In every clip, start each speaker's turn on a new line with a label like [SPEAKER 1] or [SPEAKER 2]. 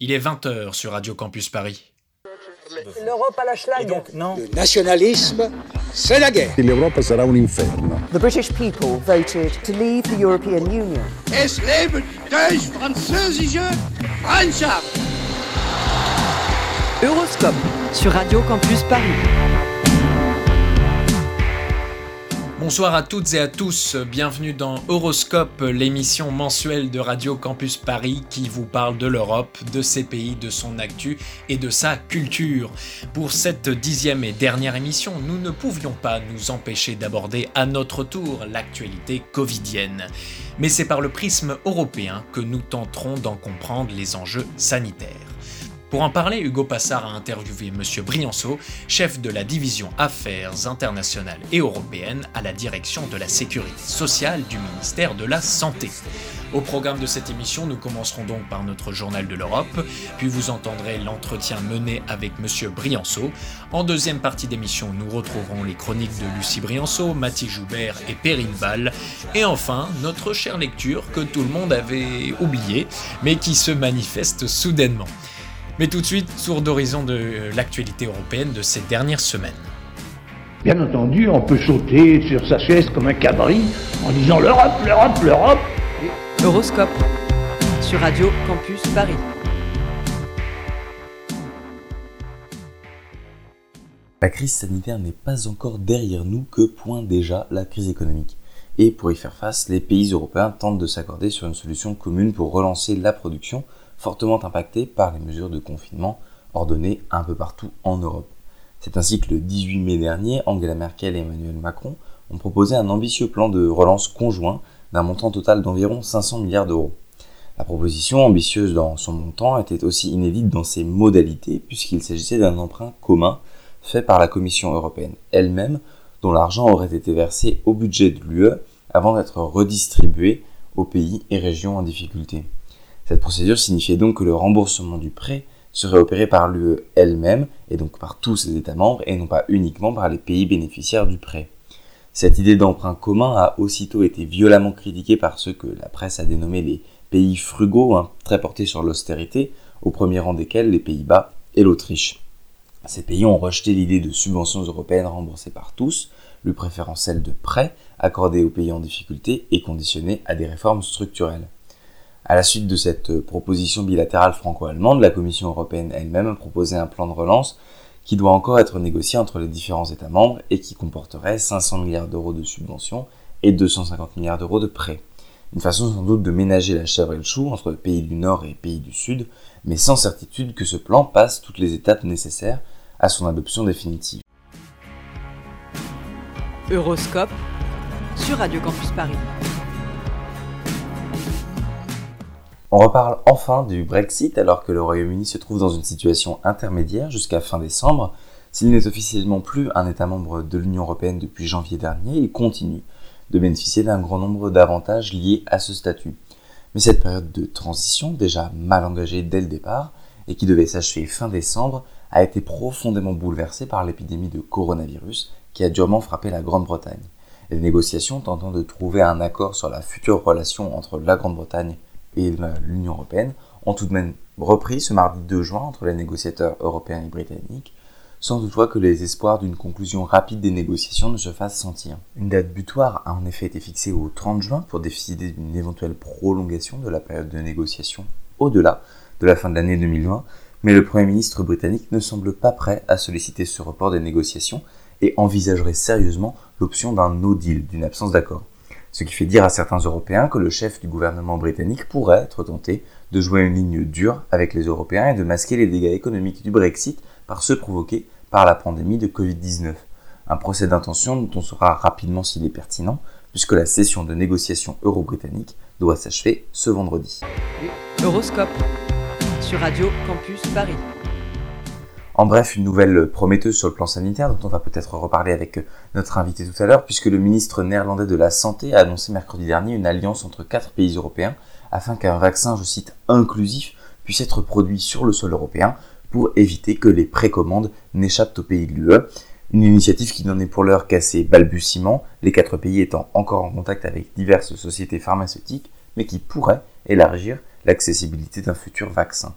[SPEAKER 1] Il est 20h sur Radio Campus Paris.
[SPEAKER 2] L'Europe à la schlag.
[SPEAKER 3] non.
[SPEAKER 4] Le nationalisme, c'est la guerre.
[SPEAKER 5] L'Europa sarà un inferno.
[SPEAKER 2] The British people voted to leave the European Union.
[SPEAKER 6] Es lebe die deutsch-französische Freundschaft!
[SPEAKER 7] Euroscope sur Radio Campus Paris.
[SPEAKER 1] Bonsoir à toutes et à tous, bienvenue dans Horoscope, l'émission mensuelle de Radio Campus Paris qui vous parle de l'Europe, de ses pays, de son actu et de sa culture. Pour cette dixième et dernière émission, nous ne pouvions pas nous empêcher d'aborder à notre tour l'actualité covidienne. Mais c'est par le prisme européen que nous tenterons d'en comprendre les enjeux sanitaires. Pour en parler, Hugo Passard a interviewé M. Brianceau, chef de la division Affaires internationales et européennes à la direction de la sécurité sociale du ministère de la Santé. Au programme de cette émission, nous commencerons donc par notre journal de l'Europe, puis vous entendrez l'entretien mené avec M. Brianceau. En deuxième partie d'émission, nous retrouverons les chroniques de Lucie Brianceau, Mathie Joubert et Perrine Val. Et enfin, notre chère lecture que tout le monde avait oubliée, mais qui se manifeste soudainement. Mais tout de suite, tour d'horizon de l'actualité européenne de ces dernières semaines.
[SPEAKER 8] Bien entendu, on peut sauter sur sa chaise comme un cabri en disant l'Europe, l'Europe, l'Europe.
[SPEAKER 7] Euroscope sur Radio Campus Paris.
[SPEAKER 9] La crise sanitaire n'est pas encore derrière nous que pointe déjà la crise économique. Et pour y faire face, les pays européens tentent de s'accorder sur une solution commune pour relancer la production fortement impactée par les mesures de confinement ordonnées un peu partout en Europe. C'est ainsi que le 18 mai dernier, Angela Merkel et Emmanuel Macron ont proposé un ambitieux plan de relance conjoint d'un montant total d'environ 500 milliards d'euros. La proposition, ambitieuse dans son montant, était aussi inédite dans ses modalités puisqu'il s'agissait d'un emprunt commun fait par la Commission européenne elle-même dont l'argent aurait été versé au budget de l'UE avant d'être redistribué aux pays et régions en difficulté. Cette procédure signifiait donc que le remboursement du prêt serait opéré par l'UE elle-même et donc par tous ses États membres et non pas uniquement par les pays bénéficiaires du prêt. Cette idée d'emprunt commun a aussitôt été violemment critiquée par ceux que la presse a dénommés les pays frugaux, hein, très portés sur l'austérité, au premier rang desquels les Pays-Bas et l'Autriche. Ces pays ont rejeté l'idée de subventions européennes remboursées par tous, le préférentiel de prêts accordé aux pays en difficulté et conditionné à des réformes structurelles. À la suite de cette proposition bilatérale franco-allemande, la Commission européenne elle-même a proposé un plan de relance qui doit encore être négocié entre les différents États membres et qui comporterait 500 milliards d'euros de subventions et 250 milliards d'euros de prêts. Une façon sans doute de ménager la chèvre et le chou entre pays du Nord et pays du Sud, mais sans certitude que ce plan passe toutes les étapes nécessaires à son adoption définitive.
[SPEAKER 7] Euroscope sur Radio Campus Paris.
[SPEAKER 9] On reparle enfin du Brexit alors que le Royaume-Uni se trouve dans une situation intermédiaire jusqu'à fin décembre. S'il n'est officiellement plus un État membre de l'Union européenne depuis janvier dernier, il continue de bénéficier d'un grand nombre d'avantages liés à ce statut. Mais cette période de transition, déjà mal engagée dès le départ, et qui devait s'achever fin décembre, a été profondément bouleversée par l'épidémie de coronavirus qui a durement frappé la Grande-Bretagne. Les négociations tentant de trouver un accord sur la future relation entre la Grande-Bretagne et l'Union européenne ont tout de même repris ce mardi 2 juin entre les négociateurs européens et britanniques, sans toutefois que les espoirs d'une conclusion rapide des négociations ne se fassent sentir. Une date butoir a en effet été fixée au 30 juin pour décider d'une éventuelle prolongation de la période de négociation au-delà de la fin de l'année 2020, mais le Premier ministre britannique ne semble pas prêt à solliciter ce report des négociations et envisagerait sérieusement l'option d'un no deal, d'une absence d'accord ce qui fait dire à certains Européens que le chef du gouvernement britannique pourrait être tenté de jouer une ligne dure avec les Européens et de masquer les dégâts économiques du Brexit par ceux provoqués par la pandémie de Covid-19. Un procès d'intention dont on saura rapidement s'il est pertinent, puisque la session de négociation euro-britannique doit s'achever ce vendredi. En bref, une nouvelle prometteuse sur le plan sanitaire dont on va peut-être reparler avec notre invité tout à l'heure, puisque le ministre néerlandais de la Santé a annoncé mercredi dernier une alliance entre quatre pays européens afin qu'un vaccin, je cite, inclusif puisse être produit sur le sol européen pour éviter que les précommandes n'échappent aux pays de l'UE. Une initiative qui n'en est pour l'heure qu'à ses balbutiements, les quatre pays étant encore en contact avec diverses sociétés pharmaceutiques, mais qui pourrait élargir l'accessibilité d'un futur vaccin.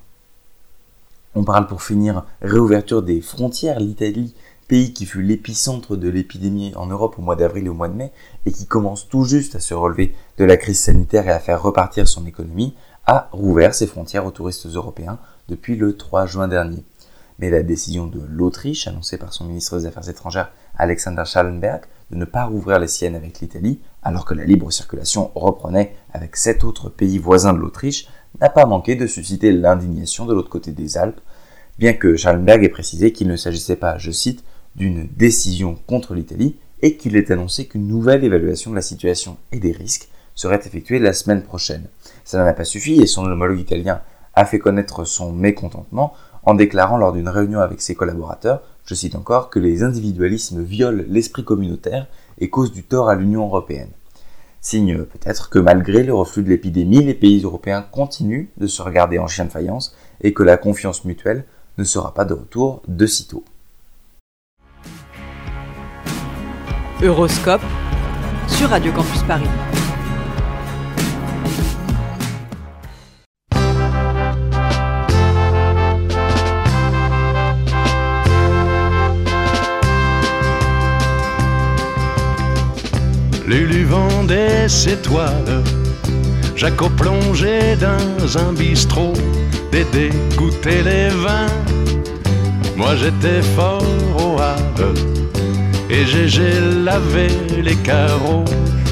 [SPEAKER 9] On parle pour finir réouverture des frontières. L'Italie, pays qui fut l'épicentre de l'épidémie en Europe au mois d'avril et au mois de mai, et qui commence tout juste à se relever de la crise sanitaire et à faire repartir son économie, a rouvert ses frontières aux touristes européens depuis le 3 juin dernier. Mais la décision de l'Autriche, annoncée par son ministre des Affaires étrangères Alexander Schallenberg, de ne pas rouvrir les siennes avec l'Italie, alors que la libre circulation reprenait avec sept autres pays voisins de l'Autriche, n'a pas manqué de susciter l'indignation de l'autre côté des Alpes, bien que Schallenberg ait précisé qu'il ne s'agissait pas, je cite, d'une décision contre l'Italie et qu'il ait annoncé qu'une nouvelle évaluation de la situation et des risques serait effectuée la semaine prochaine. Ça n'en a pas suffi et son homologue italien a fait connaître son mécontentement en déclarant lors d'une réunion avec ses collaborateurs, je cite encore, que les individualismes violent l'esprit communautaire et causent du tort à l'Union européenne. Signe peut-être que malgré le reflux de l'épidémie, les pays européens continuent de se regarder en chien de faïence et que la confiance mutuelle ne sera pas de retour de sitôt.
[SPEAKER 7] Euroscope sur Radio Campus Paris.
[SPEAKER 3] Lulu vendait ses toiles, Jaco plongeait dans un bistrot, Dédé goûtait les vins, moi j'étais fort au Havre, et Gégé lavait les carreaux,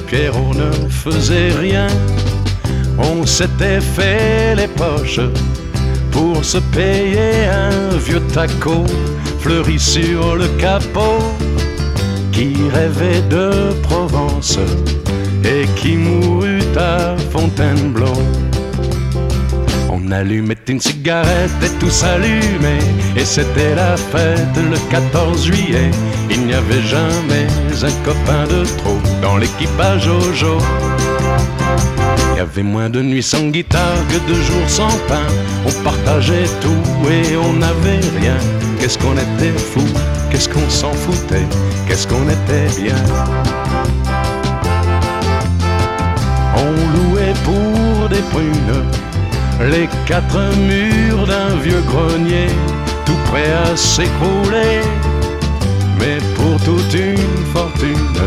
[SPEAKER 3] Pierrot ne faisait rien, on s'était fait les poches pour se payer un vieux taco fleuri sur le capot. Qui rêvait de Provence? Et qui mourut à Fontainebleau. On allumait une cigarette et tout s'allumait, et c'était la fête le 14 juillet. Il n'y avait jamais un copain de trop dans l'équipage Jojo. Il y avait moins de nuits sans guitare que de jours sans pain. On partageait tout et on n'avait rien. Qu'est-ce qu'on était fou, qu'est-ce qu'on s'en foutait, qu'est-ce qu'on était bien? Pour des prunes les quatre murs d'un vieux grenier, tout prêt à s'écrouler. Mais pour toute une fortune,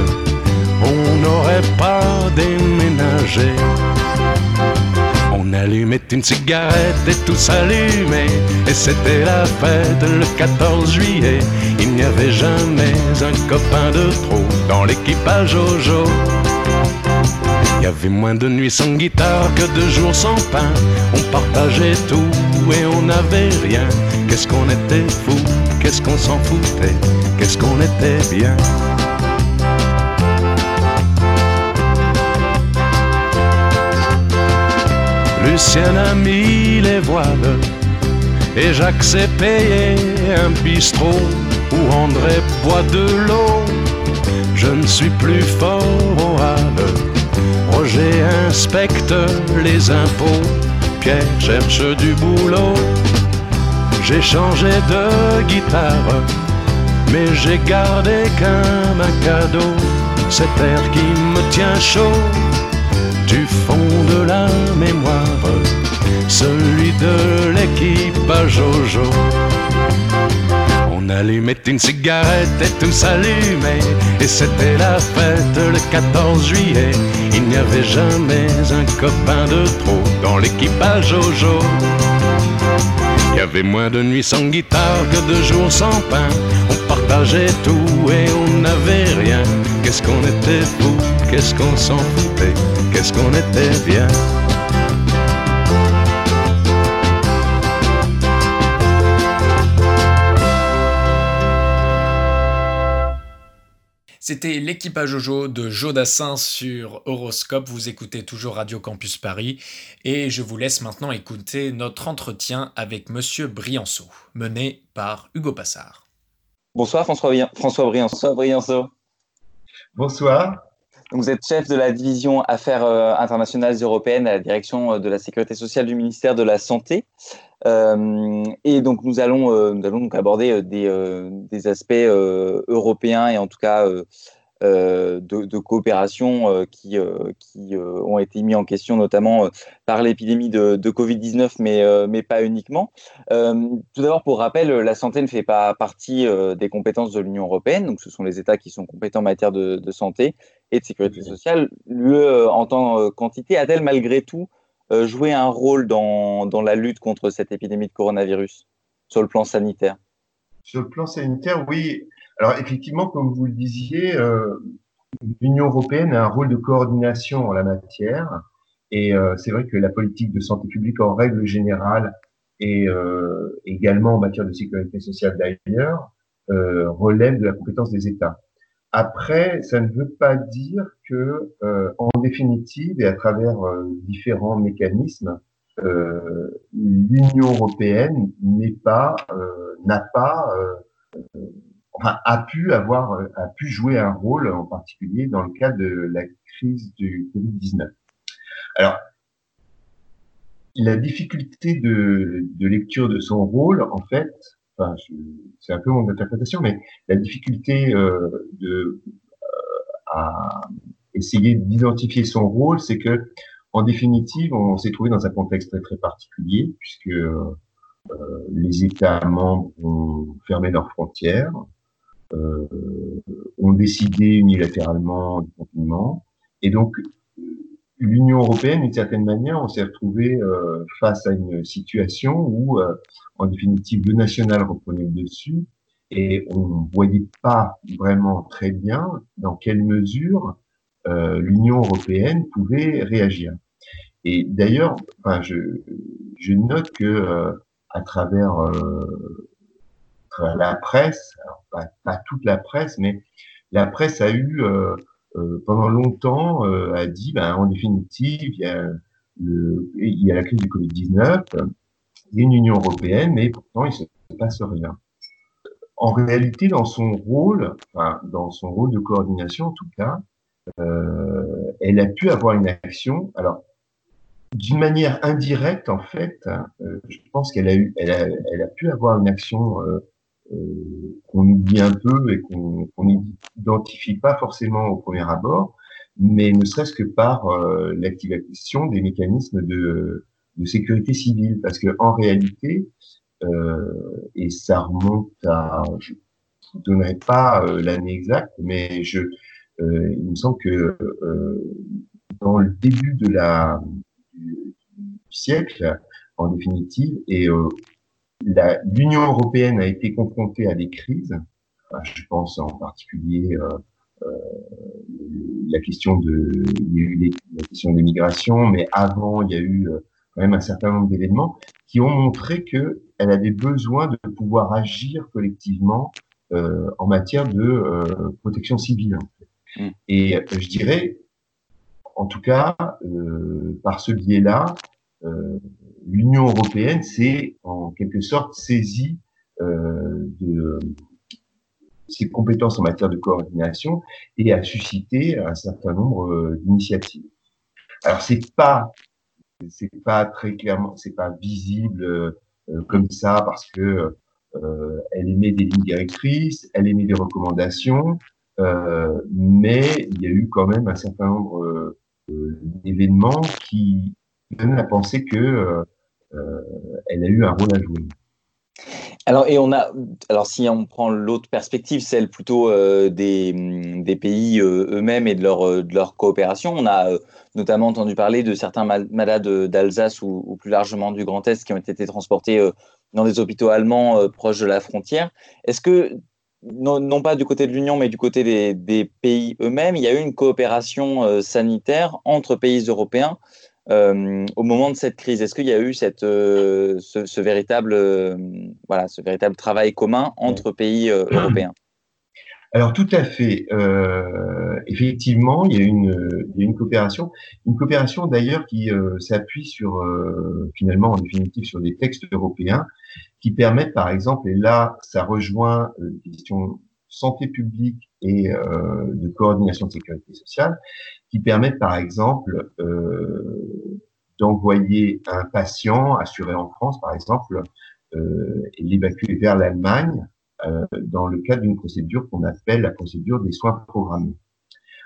[SPEAKER 3] on n'aurait pas déménagé. On allumait une cigarette et tout s'allumait, et c'était la fête le 14 juillet. Il n'y avait jamais un copain de trop dans l'équipage y avait moins de nuits sans guitare que de jours sans pain. On partageait tout et on n'avait rien. Qu'est-ce qu'on était fou, qu'est-ce qu'on s'en foutait, qu'est-ce qu'on était bien. Lucien a mis les voiles et Jacques s'est payé un bistrot où André boit de l'eau. Je ne suis plus fort au. Roger inspecte les impôts. Pierre cherche du boulot. J'ai changé de guitare, mais j'ai gardé comme un cadeau cet air qui me tient chaud du fond de la mémoire, celui de l'équipage Jojo. On allumait une cigarette et tout s'allumait, et c'était la fête le 14 juillet. Il n'y avait jamais un copain de trop dans l'équipage Jojo. Il y avait moins de nuits sans guitare que de jours sans pain. On partageait tout et on n'avait rien. Qu'est-ce qu'on était fou, qu'est-ce qu'on s'en foutait, qu'est-ce qu'on était bien.
[SPEAKER 1] C'était l'équipage Jojo de Jodassin sur Horoscope. Vous écoutez toujours Radio Campus Paris et je vous laisse maintenant écouter notre entretien avec Monsieur Brianceau, mené par Hugo Passard.
[SPEAKER 5] Bonsoir François, François Brianceau. Brianceau.
[SPEAKER 10] Bonsoir.
[SPEAKER 5] Vous êtes chef de la division Affaires euh, internationales européennes à la direction euh, de la sécurité sociale du ministère de la Santé. Euh, et donc nous allons, nous allons donc aborder des, aspects européens et en tout cas de, coopération qui, qui ont été mis en question notamment par l'épidémie de, de Covid-19, mais, mais pas uniquement. tout d'abord, pour rappel, la santé ne fait pas partie des compétences de l'Union européenne, donc ce sont les États qui sont compétents en matière de santé et de sécurité sociale. L'UE, en tant qu'entité, a-t-elle malgré tout joué un rôle dans, dans la lutte contre cette épidémie de coronavirus sur le plan sanitaire?
[SPEAKER 10] Sur le plan sanitaire, oui. Alors effectivement, comme vous le disiez, euh, l'Union européenne a un rôle de coordination en la matière. Et euh, c'est vrai que la politique de santé publique en règle générale et euh, également en matière de sécurité sociale d'ailleurs euh, relève de la compétence des États. Après, ça ne veut pas dire que, euh, en définitive, et à travers euh, différents mécanismes, euh, l'Union européenne n'est pas, n'a pas, enfin, a pu avoir, a pu jouer un rôle en particulier dans le cadre de la crise du Covid-19. Alors, la difficulté de, de lecture de son rôle, en fait, c'est un peu mon interprétation, mais la difficulté euh, euh, à essayer d'identifier son rôle, c'est que en définitive, on s'est trouvé dans un contexte très, très particulier, puisque euh, les États membres ont fermé leurs frontières, ont décidé unilatéralement du confinement, et donc l'Union européenne, d'une certaine manière, on s'est retrouvé euh, face à une situation où, euh, en définitive, le national reprenait le dessus et on voyait pas vraiment très bien dans quelle mesure euh, l'Union européenne pouvait réagir. Et d'ailleurs, enfin, je, note que à travers, la presse, pas, toute la presse, mais la presse a eu pendant longtemps euh, a dit, ben, en définitive, il y a, la crise du Covid-19, il y a une Union européenne, mais pourtant il ne se passe rien. En réalité, dans son rôle, dans son rôle de coordination en tout cas, euh, elle a pu avoir une action. Alors, d'une manière indirecte, en fait, euh, je pense qu'elle a eu, elle a, elle a, pu avoir une action euh, euh, qu'on oublie un peu et qu'on n'identifie pas forcément au premier abord, mais ne serait-ce que par euh, l'activation des mécanismes de, de, sécurité civile, parce que en réalité, euh, et ça remonte à, je ne donnerai pas euh, l'année exacte, mais je, euh, il me semble que dans le début de la du, siècle, en définitive, et l'Union européenne a été confrontée à des crises. Je pense en particulier euh, euh, la question de il y a eu la question des migrations, mais avant il y a eu euh, quand même un certain nombre d'événements qui ont montré que elle avait besoin de pouvoir agir collectivement euh, en matière de euh, protection civile. Mm. Et je dirais, en tout cas, par ce biais-là, l'Union européenne s'est en quelque sorte saisie euh, de ses compétences en matière de coordination et a suscité un certain nombre euh, d'initiatives. Alors c'est pas c'est pas très clairement c'est pas visible euh, comme ça parce que euh, elle émet des lignes directrices, elle émet des recommandations, euh, mais il y a eu quand même un certain nombre d'événements qui donnent à penser que euh, elle a eu un rôle à jouer.
[SPEAKER 5] Alors, et on a, alors si on prend l'autre perspective, celle plutôt euh, des, des, pays euh, eux-mêmes et de leur, de leur coopération, on a notamment entendu parler de certains malades d'Alsace ou, plus largement du Grand Est qui ont été transportés dans des hôpitaux allemands proches de la frontière. Est-ce que, non, pas du côté de l'Union, mais du côté des pays eux-mêmes, il y a eu une coopération sanitaire entre pays européens euh, au moment de cette crise Est-ce qu'il y a eu cette, euh, ce, ce, véritable, euh, voilà, ce véritable travail commun entre pays européens?
[SPEAKER 10] Alors tout à fait. Effectivement, il y a une, il y a une coopération, une coopération d'ailleurs qui s'appuie sur finalement en définitive sur des textes européens qui permettent par exemple, et là ça rejoint les questions santé publique et de coordination de sécurité sociale, qui permettent par exemple euh, d'envoyer un patient assuré en France, par exemple, euh, et l'évacuer vers l'Allemagne euh, dans le cadre d'une procédure qu'on appelle la procédure des soins programmés.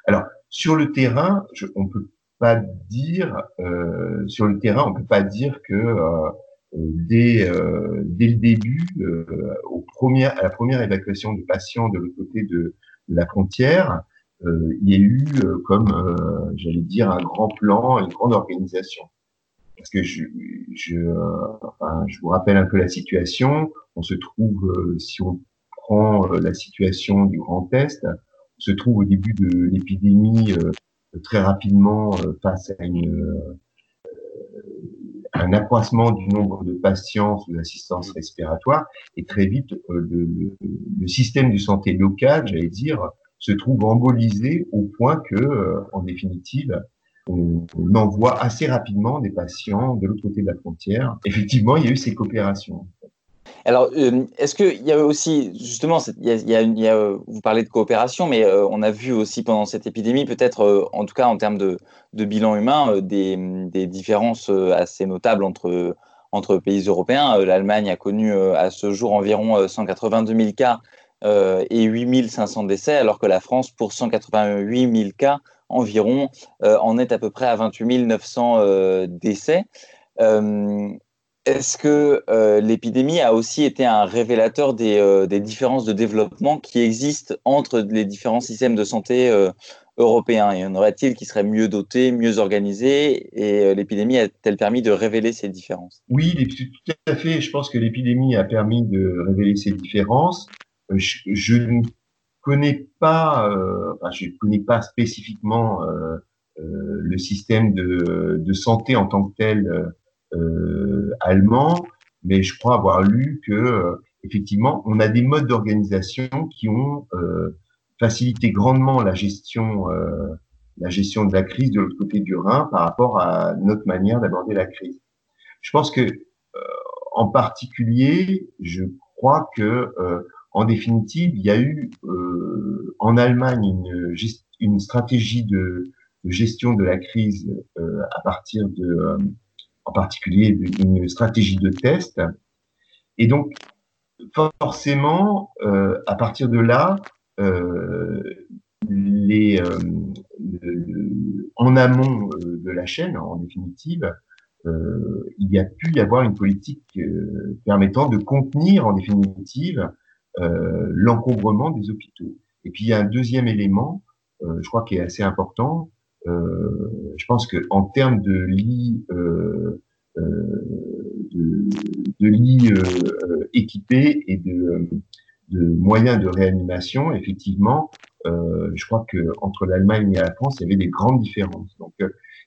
[SPEAKER 10] Alors, sur le terrain, je, on peut pas dire, euh, sur le terrain, on peut pas dire que euh, dès, euh, dès le début, euh, au premier, à la première évacuation des patients de l'autre côté de, la frontière, il y a eu, comme j'allais dire, un grand plan, une grande organisation. Parce que je, je, enfin, je vous rappelle un peu la situation. On se trouve, si on prend la situation du Grand Est, on se trouve au début de l'épidémie très rapidement face à une un accroissement du nombre de patients sous assistance respiratoire et très vite euh, le, le, système de santé local, j'allais dire, se trouve embolisé au point que, euh, en définitive, on, envoie assez rapidement des patients de l'autre côté de la frontière. Effectivement, il y a eu ces coopérations.
[SPEAKER 5] Alors, euh, est-ce qu'il y a aussi, justement, vous parlez de coopération, mais euh, on a vu aussi pendant cette épidémie, peut-être, en tout cas en termes de, de bilan humain, des, des, différences assez notables entre, entre pays européens. L'Allemagne a connu à ce jour environ 182 000 cas et 8 500 décès, alors que la France, pour 188 000 cas environ, en est à peu près à 28 900 décès. Est-ce que euh, l'épidémie a aussi été un révélateur des, euh, différences de développement qui existent entre les différents systèmes de santé euh, européens? Y en aurait-il qui seraient mieux dotés, mieux organisés? Et euh, l'épidémie a-t-elle permis de révéler ces différences?
[SPEAKER 10] Oui, tout à fait. Je pense que l'épidémie a permis de révéler ces différences. Euh, je, ne connais pas, enfin, je connais pas spécifiquement le système de, santé en tant que tel euh, allemand, mais je crois avoir lu que euh, effectivement, on a des modes d'organisation qui ont euh, facilité grandement la gestion, la gestion de la crise de l'autre côté du Rhin par rapport à notre manière d'aborder la crise. Je pense que, en particulier, je crois que, en définitive, il y a eu en Allemagne une, une stratégie de, gestion de la crise à partir de en particulier une stratégie de test. Et donc, forcément, euh, à partir de là, euh, les, euh, en amont euh, de la chaîne, en définitive, euh, il y a pu y avoir une politique euh, permettant de contenir, en définitive, l'encombrement des hôpitaux. Et puis, il y a un deuxième élément, je crois, qui est assez important, euh, je pense que en termes de lits euh, euh, de, de lits équipés et de, de, moyens de réanimation, effectivement, je crois que entre l'Allemagne et la France, il y avait des grandes différences. Donc,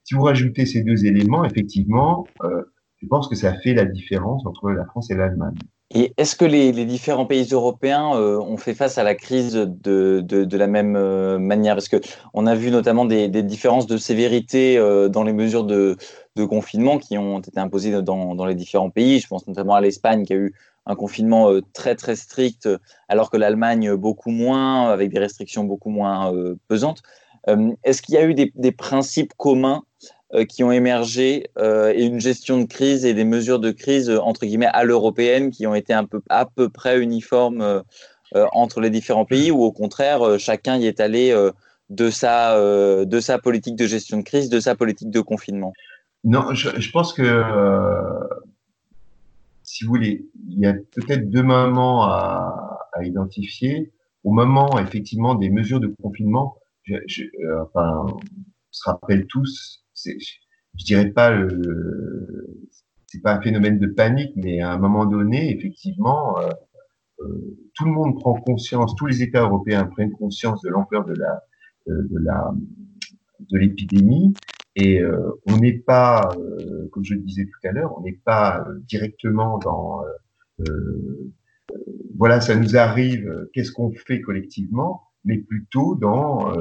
[SPEAKER 10] si vous rajoutez ces deux éléments, effectivement, je pense que ça fait la différence entre la France et l'Allemagne.
[SPEAKER 5] Et est-ce que les, différents pays européens euh, ont fait face à la crise de, de, la même euh, manière? Parce qu'on a vu notamment des, différences de sévérité euh, dans les mesures de, de, confinement qui ont été imposées dans, dans, les différents pays. Je pense notamment à l'Espagne qui a eu un confinement euh, très très strict, alors que l'Allemagne beaucoup moins, avec des restrictions beaucoup moins pesantes. Est-ce qu'il y a eu des, principes communs qui ont émergé euh, et une gestion de crise et des mesures de crise euh, entre guillemets à l'européenne qui ont été un peu à peu près uniformes entre les différents pays ou au contraire chacun y est allé de sa de sa politique de gestion de crise, de sa politique de confinement.
[SPEAKER 10] Non, je, pense que si vous voulez, il y a peut-être deux moments à, identifier. Au moment effectivement des mesures de confinement, on se rappelle tous je dirais pas le, c'est pas un phénomène de panique, mais à un moment donné, effectivement, euh, euh, tout le monde prend conscience, tous les États européens prennent conscience de l'ampleur de la euh, de la de l'épidémie et on n'est pas, comme je le disais tout à l'heure, on n'est pas directement dans voilà, ça nous arrive, qu'est-ce qu'on fait collectivement, mais plutôt dans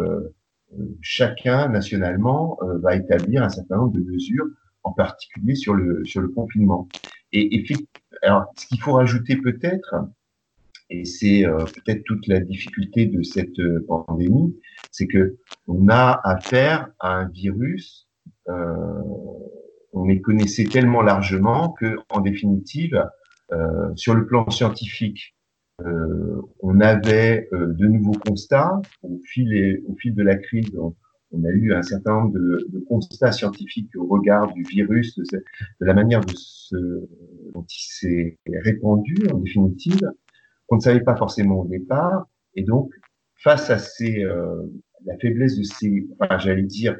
[SPEAKER 10] chacun nationalement euh, va établir un certain nombre de mesures, en particulier sur le sur le confinement. Et, et alors, ce qu'il faut rajouter peut-être, et c'est euh, peut-être toute la difficulté de cette euh, pandémie, c'est que on a affaire à un virus, euh, on les connaissait tellement largement que, en définitive, euh, sur le plan scientifique, on avait de nouveaux constats au fil, au fil de la crise. On, a eu un certain nombre de, constats scientifiques au regard du virus, de, la manière de dont il s'est répandu en définitive, qu'on ne savait pas forcément au départ. Et donc, face à ces, la faiblesse de ces, enfin, j'allais dire,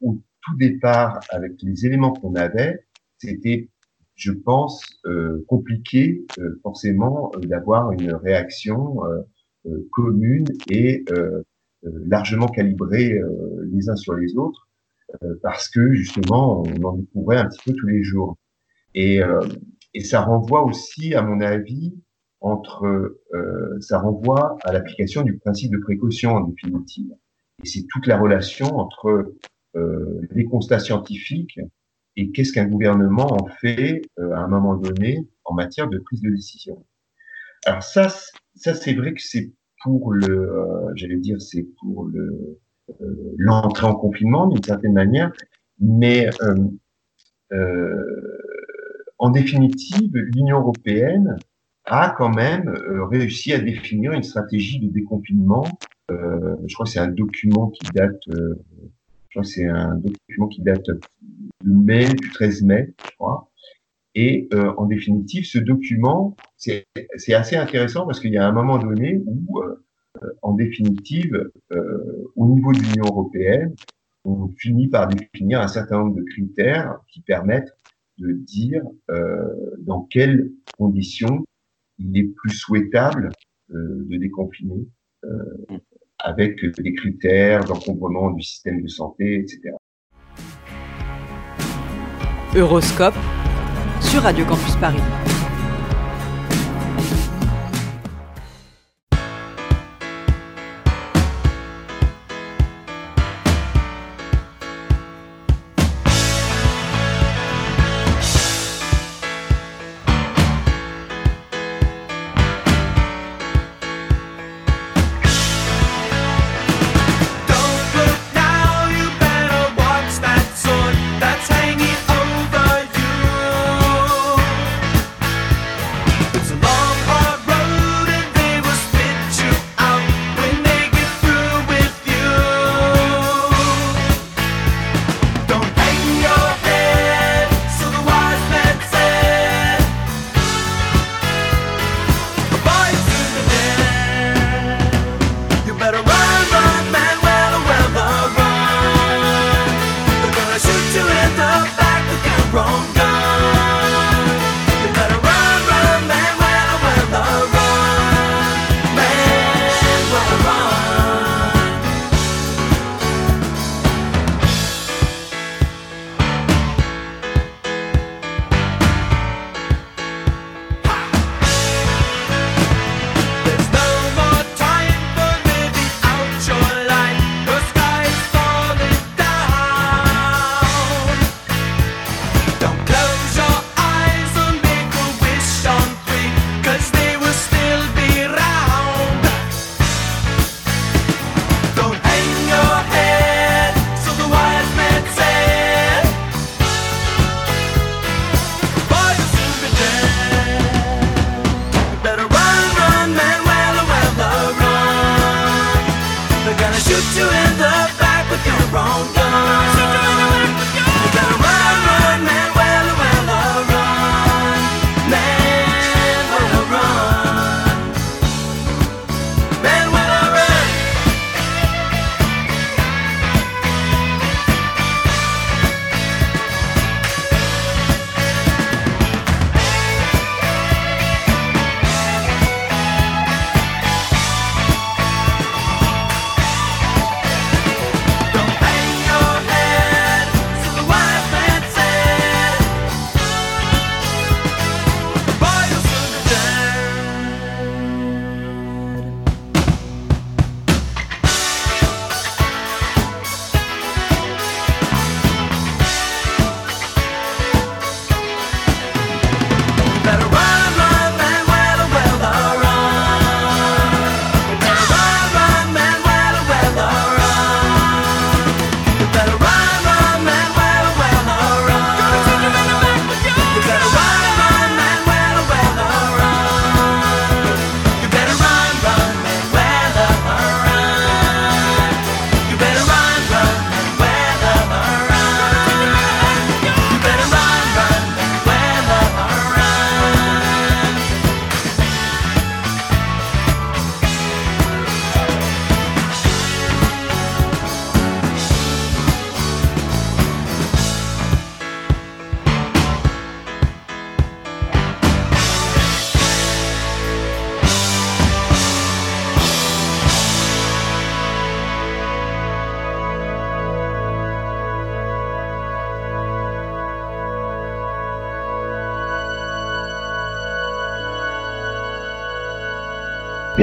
[SPEAKER 10] au tout départ, avec les éléments qu'on avait, c'était je pense, euh, compliqué euh, forcément euh, d'avoir une réaction commune et largement calibrée les uns sur les autres, parce que justement, on en découvrait un petit peu tous les jours. Et, et ça renvoie aussi, à mon avis, entre, ça renvoie à l'application du principe de précaution en définitive. Et c'est toute la relation entre les constats scientifiques et qu'est-ce qu'un gouvernement en fait euh, à un moment donné en matière de prise de décision? Alors ça, ça c'est vrai que c'est pour le, euh, j'allais dire, c'est pour le euh, l'entrée en confinement d'une certaine manière, mais en définitive, l'Union européenne a quand même réussi à définir une stratégie de déconfinement. je crois que c'est un document qui date, je crois que c'est un document qui date de mai, du 13 mai, je crois. Et euh, en définitive, ce document, c'est assez intéressant parce qu'il y a un moment donné où, euh, en définitive, euh, au niveau de l'Union européenne, on finit par définir un certain nombre de critères qui permettent de dire dans quelles conditions il est plus souhaitable de déconfiner avec des critères d'encombrement du système de santé, etc.
[SPEAKER 7] Euroscope sur Radio Campus Paris.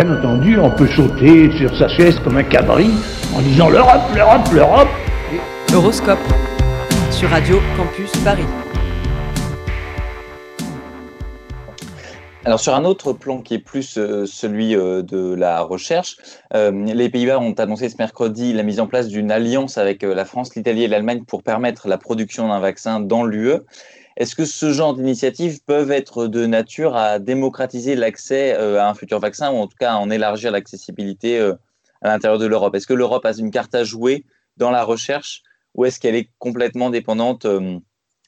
[SPEAKER 8] Bien entendu, on peut sauter sur sa chaise comme un cabri en disant l'Europe, l'Europe, l'Europe.
[SPEAKER 7] Horoscope sur Radio Campus Paris.
[SPEAKER 5] Alors sur un autre plan qui est plus euh, celui euh, de la recherche, euh, les Pays-Bas ont annoncé ce mercredi la mise en place d'une alliance avec la France, l'Italie et l'Allemagne pour permettre la production d'un vaccin dans l'UE. Est-ce que ce genre d'initiatives peuvent être de nature à démocratiser l'accès à un futur vaccin ou en tout cas à en élargir l'accessibilité à l'intérieur de l'Europe? Est-ce que l'Europe a une carte à jouer dans la recherche ou est-ce qu'elle est complètement dépendante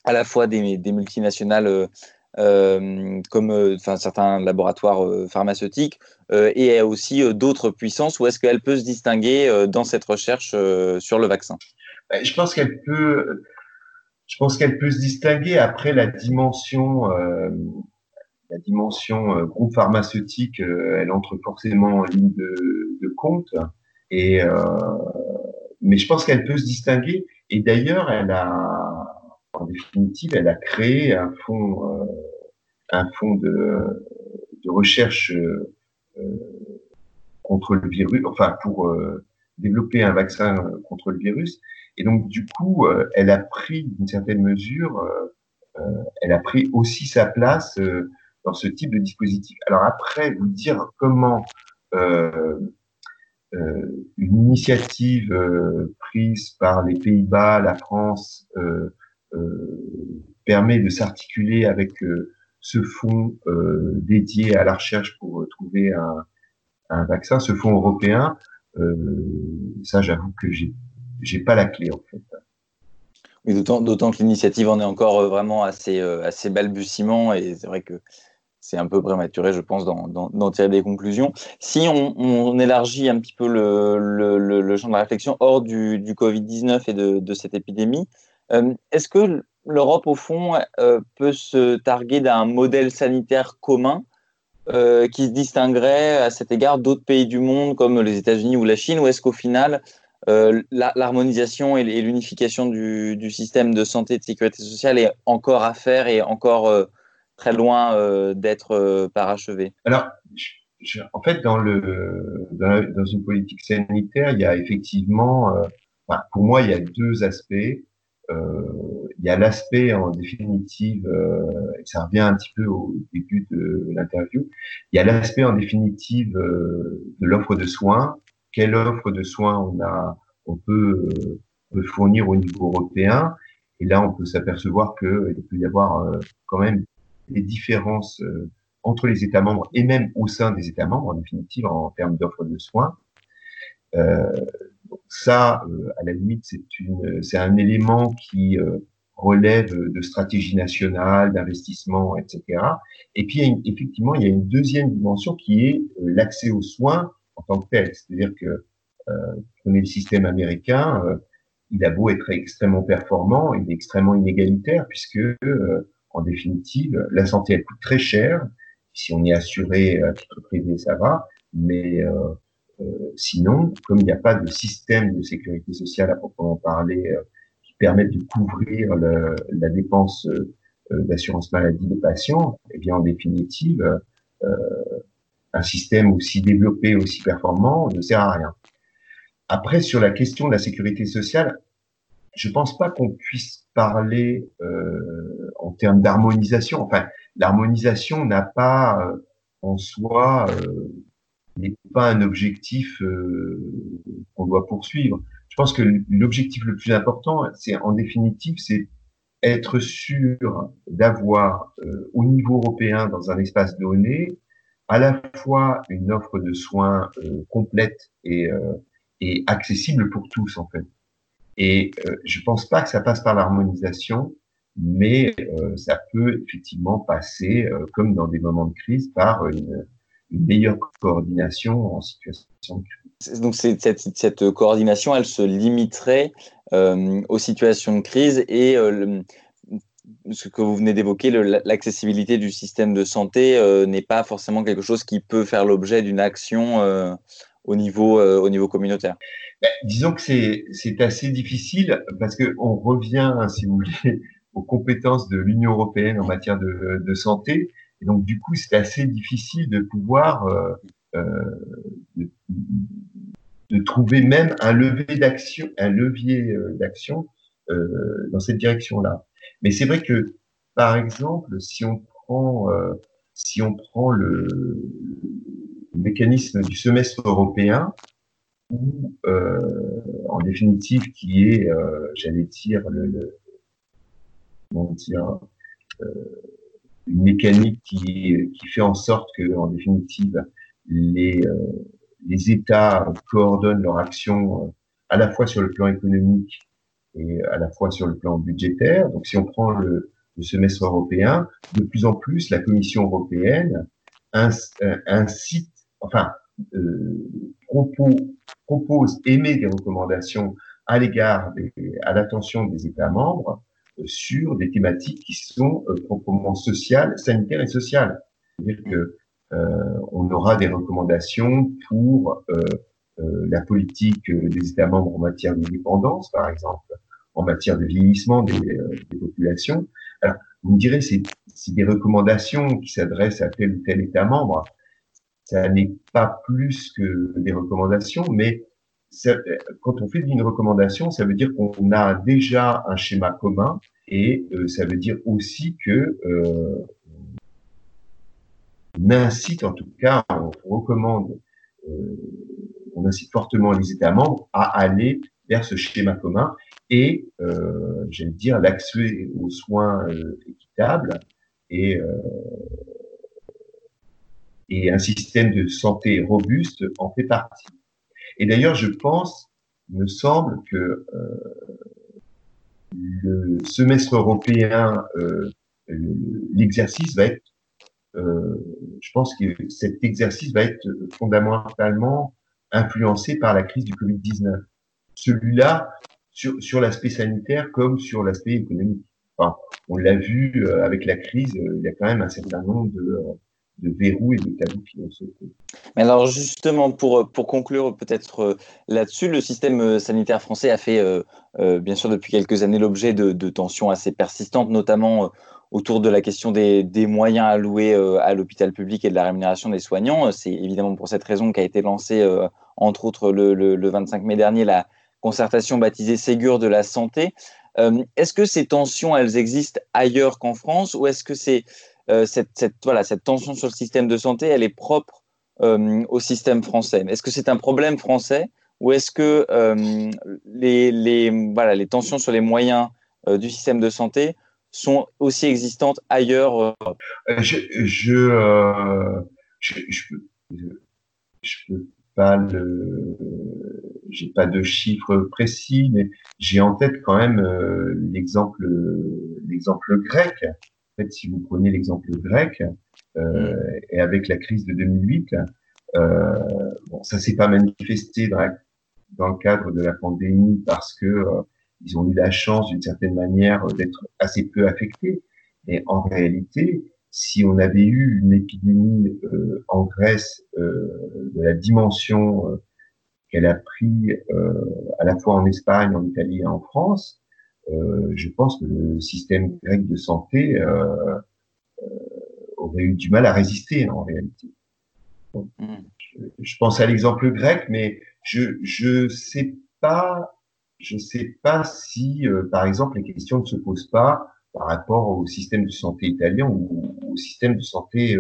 [SPEAKER 5] à la fois des, multinationales euh, comme euh, certains laboratoires euh, pharmaceutiques, et aussi d'autres puissances, ou est-ce qu'elle peut se distinguer dans cette recherche sur le vaccin?
[SPEAKER 10] Ben, Je pense qu'elle peut, je pense qu'elle peut se distinguer après la dimension, la dimension groupe pharmaceutique, elle entre forcément en ligne de, de compte, et mais je pense qu'elle peut se distinguer. Et d'ailleurs, elle a en définitive, elle a créé un fonds, euh, un fonds de, de recherche euh, contre le virus, enfin pour euh, développer un vaccin contre le virus. Et donc, du coup, elle a pris, d'une certaine mesure, elle a pris aussi sa place dans ce type de dispositif. Alors après, vous dire comment euh, une initiative prise par les Pays-Bas, la France, euh, euh, permet de s'articuler avec euh, ce fonds euh, dédié à la recherche pour trouver un, un vaccin, ce fonds européen, ça j'avoue que j'ai j'ai pas la clé en fait.
[SPEAKER 5] D'autant que l'initiative en est encore vraiment assez, assez balbutiement et c'est vrai que c'est un peu prématuré, je pense, d'en tirer des conclusions. Si on, élargit un petit peu le, champ de la réflexion hors du, du Covid-19 et de, cette épidémie, euh, est-ce que l'Europe, au fond, euh, peut se targuer d'un modèle sanitaire commun euh, qui se distinguerait à cet égard d'autres pays du monde comme les États-Unis ou la Chine, ou est-ce qu'au final, l'harmonisation et l'unification du, système de santé et de sécurité sociale est encore à faire et encore très loin d'être parachevée
[SPEAKER 10] Alors, en fait, dans, une politique sanitaire, il y a effectivement, pour moi, il y a deux aspects. Euh, il y a l'aspect en définitive, euh, et ça revient un petit peu au début de l'interview, il y a l'aspect en définitive euh, de l'offre de soins. Quelle offre de soins on a, on peut, peut fournir au niveau européen Et là, on peut s'apercevoir qu'il peut y avoir quand même des différences entre les États membres et même au sein des États membres, en définitive, en termes d'offre de soins. Euh, ça, euh, à la limite, c'est un élément qui euh, relève de stratégie nationale, d'investissement, etc. Et puis, effectivement, il y a une deuxième dimension qui est euh, l'accès aux soins en tant que tel. C'est-à-dire que euh, prenez le système américain, il a beau être extrêmement performant, il est extrêmement inégalitaire puisque, en définitive, la santé elle coûte très cher. Si on est assuré à titre privé, ça va, mais euh, sinon, comme il n'y a pas de système de sécurité sociale à proprement parler euh, qui permette de couvrir le, la dépense euh, d'assurance maladie des patients, eh bien, en définitive, un système aussi développé, aussi performant ne sert à rien. Après, sur la question de la sécurité sociale, je pense pas qu'on puisse parler euh, en termes d'harmonisation. Enfin, l'harmonisation n'a pas en soi euh, n'est pas un objectif euh, qu'on doit poursuivre. Je pense que l'objectif le plus important, c'est en définitive, c'est être sûr d'avoir euh, au niveau européen, dans un espace donné, à la fois une offre de soins euh, complète et, et accessible pour tous, en fait. Et je pense pas que ça passe par l'harmonisation, mais ça peut effectivement passer, comme dans des moments de crise, par une, meilleure coordination en situation de crise.
[SPEAKER 5] Donc cette, coordination, elle se limiterait euh, aux situations de crise et euh, ce que vous venez d'évoquer, l'accessibilité du système de santé euh, n'est pas forcément quelque chose qui peut faire l'objet d'une action euh, au, niveau, euh, au niveau communautaire.
[SPEAKER 10] Ben, disons que c'est assez difficile parce qu'on revient, si vous voulez, aux compétences de l'Union européenne en matière de, santé et donc, du coup, c'est assez difficile de pouvoir de, de, trouver même un levier d'action dans cette direction-là. Mais c'est vrai que, par exemple, si on prend si on prend le, mécanisme du semestre européen, ou euh, en définitive qui est, euh, j'allais dire, le, le dire, euh, une mécanique qui, qui fait en sorte que, en définitive, les, les États coordonnent leur action à la fois sur le plan économique et à la fois sur le plan budgétaire. Donc, si on prend le, le semestre européen, de plus en plus, la Commission européenne incite, enfin, euh, propos, propose, émet des recommandations à l'égard, à l'attention des États membres euh, sur des thématiques qui sont euh, proprement sociales, sanitaires et sociales. C'est-à-dire que euh, on aura des recommandations pour euh, euh, la politique des États membres en matière de dépendance, par exemple, en matière de vieillissement des, des populations. Alors, vous me direz, c'est des recommandations qui s'adressent à tel ou tel État membre ça n'est pas plus que des recommandations, mais quand on fait une recommandation, ça veut dire qu'on a déjà un schéma commun et euh, ça veut dire aussi que euh, on incite, en tout cas, on recommande, euh, on incite fortement les États membres à aller vers ce schéma commun et, euh, j'allais dire, l'accès aux soins euh, équitables et et un système de santé robuste en fait partie. Et d'ailleurs, je pense, me semble que euh, le semestre européen, euh, l'exercice va être, euh, je pense que cet exercice va être fondamentalement influencé par la crise du Covid-19. Celui-là, sur, sur l'aspect sanitaire comme sur l'aspect économique. Enfin, on l'a vu euh, avec la crise, il y a quand même un certain nombre de de verrous et de tabous qui ont sauté.
[SPEAKER 5] Mais alors justement, pour, pour conclure peut-être euh, là-dessus, le système euh, sanitaire français a fait, euh, bien sûr, depuis quelques années l'objet de, de, tensions assez persistantes, notamment autour de la question des, des moyens alloués à l'hôpital public et de la rémunération des soignants. C'est évidemment pour cette raison qu'a été lancée, entre autres, le, le, le, 25 mai dernier, la concertation baptisée Ségur de la santé. est-ce que ces tensions, elles existent ailleurs qu'en France ou est-ce que c'est euh, cette, voilà, cette tension sur le système de santé, elle est propre euh, au système français? Est-ce que c'est un problème français ou est-ce que euh, les, voilà, les tensions sur les moyens du système de santé sont aussi existantes ailleurs
[SPEAKER 10] je, je, je, peux j'ai pas de chiffres précis, mais j'ai en tête quand même l'exemple l'exemple grec fait, si vous prenez l'exemple grec, euh, et avec la crise de 2008, euh, bon, ça s'est pas manifesté dans, dans, le cadre de la pandémie parce que euh, ils ont eu la chance, d'une certaine manière, d'être assez peu affectés. Mais en réalité, si on avait eu une épidémie euh, en Grèce euh, de la dimension euh, qu'elle a pris à la fois en Espagne, en Italie et en France, euh, je pense que le système grec de santé euh, euh, aurait eu du mal à résister en réalité. Je, pense à l'exemple grec, mais je je sais pas je sais pas si par exemple les questions ne se posent pas par rapport au système de santé italien ou au système de santé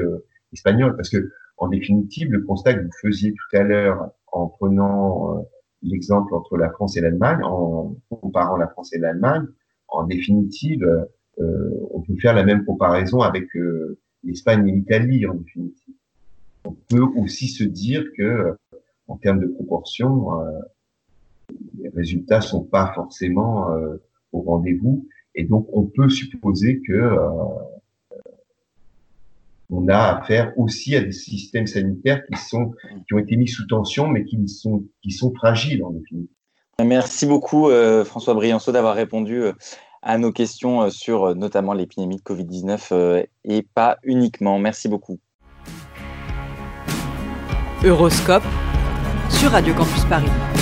[SPEAKER 10] espagnol, parce que en définitive le constat que vous faisiez tout à l'heure en prenant l'exemple entre la France et l'Allemagne, en comparant la France et l'Allemagne, en définitive, euh, on peut faire la même comparaison avec euh, l'Espagne et l'Italie, en définitive. On peut aussi se dire que, en termes de proportion, euh, les résultats sont pas forcément euh, au rendez-vous, et donc on peut supposer que euh, on a affaire aussi à des systèmes sanitaires qui sont qui ont été mis sous tension, mais qui sont qui sont fragiles en définitive.
[SPEAKER 5] Merci beaucoup euh, François Brianceau d'avoir répondu euh, à nos questions sur notamment l'épidémie de Covid-19 et pas uniquement. Merci beaucoup.
[SPEAKER 7] Euroscope sur Radio Campus Paris.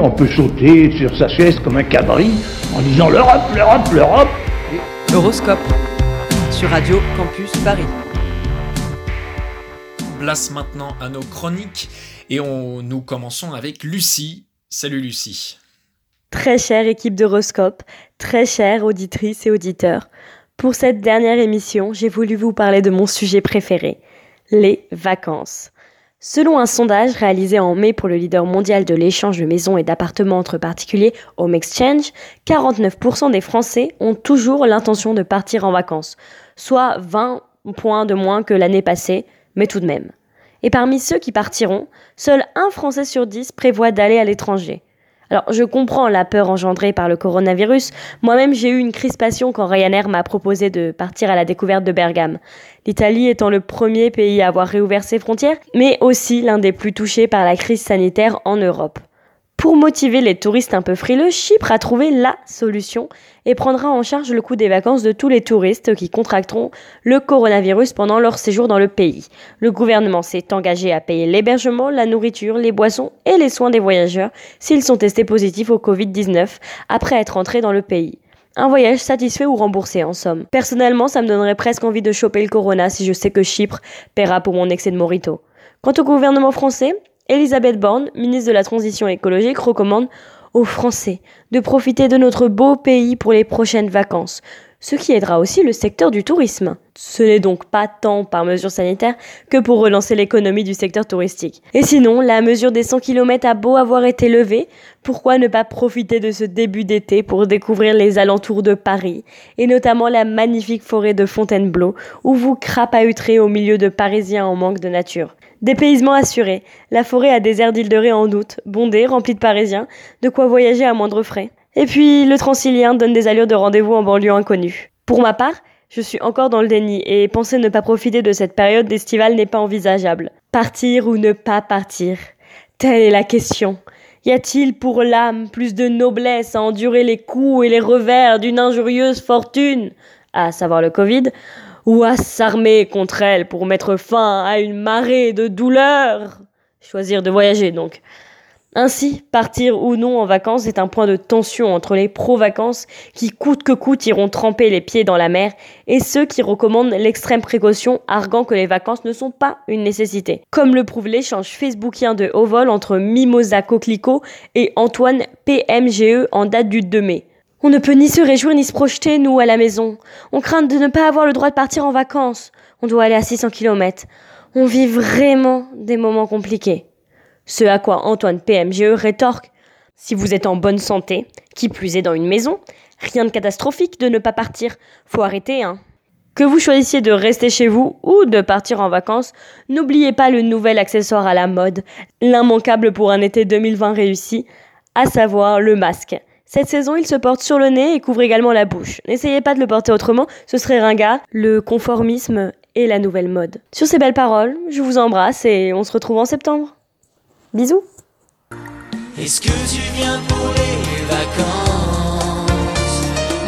[SPEAKER 8] On peut sauter sur sa chaise comme un cabri en disant l'Europe, l'Europe, l'Europe.
[SPEAKER 7] Horoscope sur Radio Campus Paris.
[SPEAKER 1] Place maintenant à nos chroniques et on, nous commençons avec Lucie. Salut Lucie.
[SPEAKER 11] Très chère équipe d'Horoscope, très chère auditrices et auditeurs, pour cette dernière émission, j'ai voulu vous parler de mon sujet préféré, les vacances. Selon un sondage réalisé en mai pour le leader mondial de l'échange de maisons et d'appartements entre particuliers, Home Exchange, 49% des Français ont toujours l'intention de partir en vacances, soit 20 points de moins que l'année passée, mais tout de même. Et parmi ceux qui partiront, seul un Français sur 10 prévoit d'aller à l'étranger. Alors, je comprends la peur engendrée par le coronavirus. Moi-même, j'ai eu une crispation quand Ryanair m'a proposé de partir à la découverte de Bergame. L'Italie étant le premier pays à avoir réouvert ses frontières, mais aussi l'un des plus touchés par la crise sanitaire en Europe. Pour motiver les touristes un peu frileux, Chypre a trouvé la solution et prendra en charge le coût des vacances de tous les touristes qui contracteront le coronavirus pendant leur séjour dans le pays. Le gouvernement s'est engagé à payer l'hébergement, la nourriture, les boissons et les soins des voyageurs s'ils sont testés positifs au Covid-19 après être entrés dans le pays. Un voyage satisfait ou remboursé en somme. Personnellement, ça me donnerait presque envie de choper le corona si je sais que Chypre paiera pour mon excès de morito. Quant au gouvernement français, Elisabeth Borne, ministre de la Transition écologique, recommande aux Français de profiter de notre beau pays pour les prochaines vacances, ce qui aidera aussi le secteur du tourisme. Ce n'est donc pas tant par mesure sanitaire que pour relancer l'économie du secteur touristique. Et sinon, la mesure des 100 km a beau avoir été levée, pourquoi ne pas profiter de ce début d'été pour découvrir les alentours de Paris, et notamment la magnifique forêt de Fontainebleau, où vous crapahuterez au milieu de Parisiens en manque de nature? Dépaysement assuré. La forêt a des airs d'île de Ré en août, bondée, remplie de Parisiens, de quoi voyager à moindre frais. Et puis, le Transilien donne des allures de rendez-vous en banlieue inconnue. Pour ma part, je suis encore dans le déni et penser ne pas profiter de cette période estivale n'est pas envisageable. Partir ou ne pas partir? Telle est la question. Y a-t-il pour l'âme plus de noblesse à endurer les coups et les revers d'une injurieuse fortune, à savoir le Covid, ou à s'armer contre elle pour mettre fin à une marée de douleur. Choisir de voyager donc. Ainsi, partir ou non en vacances est un point de tension entre les pro-vacances qui coûte que coûte iront tremper les pieds dans la mer et ceux qui recommandent l'extrême précaution arguant que les vacances ne sont pas une nécessité. Comme le prouve l'échange facebookien de haut vol entre Mimosa Coquelicot et Antoine PMGE en date du 2 mai. On ne peut ni se réjouir ni se projeter, nous, à la maison. On craint de ne pas avoir le droit de partir en vacances. On doit aller à 600 km. On vit vraiment des moments compliqués. Ce à quoi Antoine PMGE rétorque Si vous êtes en bonne santé, qui plus est dans une maison, rien de catastrophique de ne pas partir. Faut arrêter, hein. Que vous choisissiez de rester chez vous ou de partir en vacances, n'oubliez pas le nouvel accessoire à la mode, l'immanquable pour un été 2020 réussi, à savoir le masque. Cette saison, il se porte sur le nez et couvre également la bouche. N'essayez pas de le porter autrement, ce serait ringard, le conformisme et la nouvelle mode. Sur ces belles paroles, je vous embrasse et on se retrouve en septembre. Bisous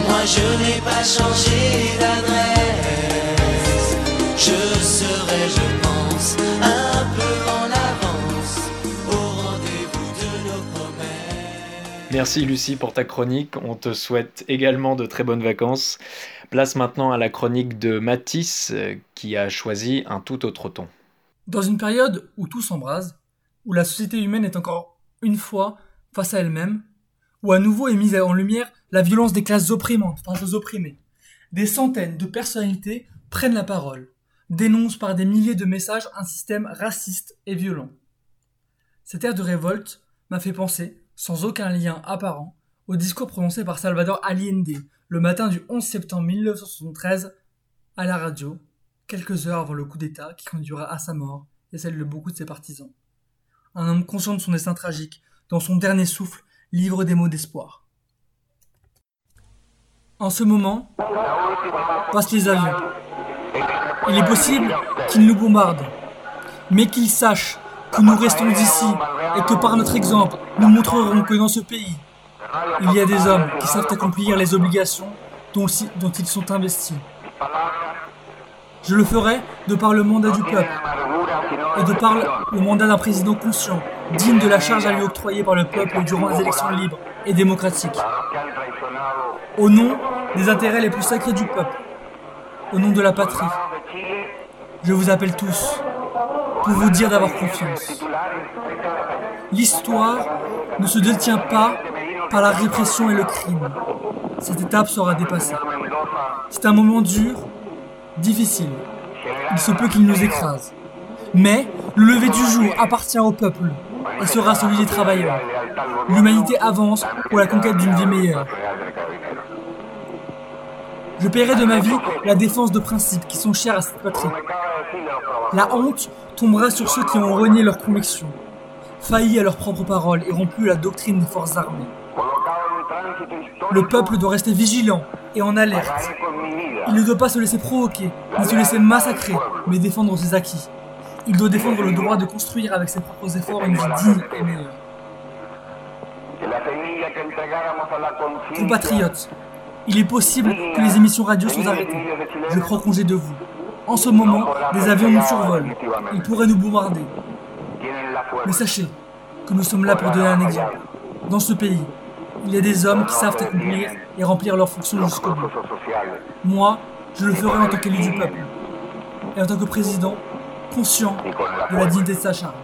[SPEAKER 12] Moi je n'ai pas changé d'adresse. Je serai, je
[SPEAKER 1] Merci Lucie pour ta chronique. On te souhaite également de très bonnes vacances. Place maintenant à la chronique de Matisse euh, qui a choisi un tout autre ton.
[SPEAKER 13] Dans une période où tout s'embrase, où la société humaine est encore une fois face à elle-même, où à nouveau est mise en lumière la violence des classes opprimantes face aux opprimés. Des centaines de personnalités prennent la parole, dénoncent par des milliers de messages un système raciste et violent. Cette ère de révolte m'a fait penser, sans aucun lien apparent, au discours prononcé par Salvador Allende le matin du 11 septembre 1973 à la radio, quelques heures avant le coup d'État qui conduira à sa mort et celle de beaucoup de ses partisans un homme conscient de son destin tragique, dans son dernier souffle, livre des mots d'espoir. En ce moment, passent les avions. Il est possible qu'ils nous bombardent, mais qu'ils sachent que nous restons ici et que par notre exemple, nous montrerons que dans ce pays, il y a des hommes qui savent accomplir les obligations dont, ils sont investis. Je le ferai de par le mandat du peuple et de par le mandat d'un président conscient digne de la charge à lui octroyer par le peuple durant les élections libres et démocratiques. Au nom des intérêts les plus sacrés du peuple, au nom de la patrie, je vous appelle tous pour vous dire d'avoir confiance. L'histoire ne se détient pas par la répression et le crime. Cette étape sera dépassée. C'est un moment dur, difficile. Il se peut qu'il nous écrase. Mais le lever du jour appartient au peuple et sera celui des travailleurs. L'humanité avance pour la conquête d'une vie meilleure. Je paierai de ma vie la défense de principes qui sont chers à cette patrie. La honte tombera sur ceux qui ont renié leurs convictions, failli à leurs propres paroles et rompu la doctrine des forces armées. Le peuple doit rester vigilant et en alerte. Il ne doit pas se laisser provoquer, ni se laisser massacrer, mais défendre ses acquis. Il doit défendre le droit de construire avec ses propres efforts une vie digne et meilleure. Compatriotes, il est possible que les émissions radio soient arrêtées. Je prends congé de vous. En ce moment, des avions nous survolent. Ils pourraient nous bombarder. Mais sachez que nous sommes là pour donner un exemple. Dans ce pays, il y a des hommes qui savent accomplir et remplir leurs fonctions jusqu'au bout. Moi, je le ferai en tant qu'élu du peuple. Et en tant que président, conscient de la dignité de sa charge.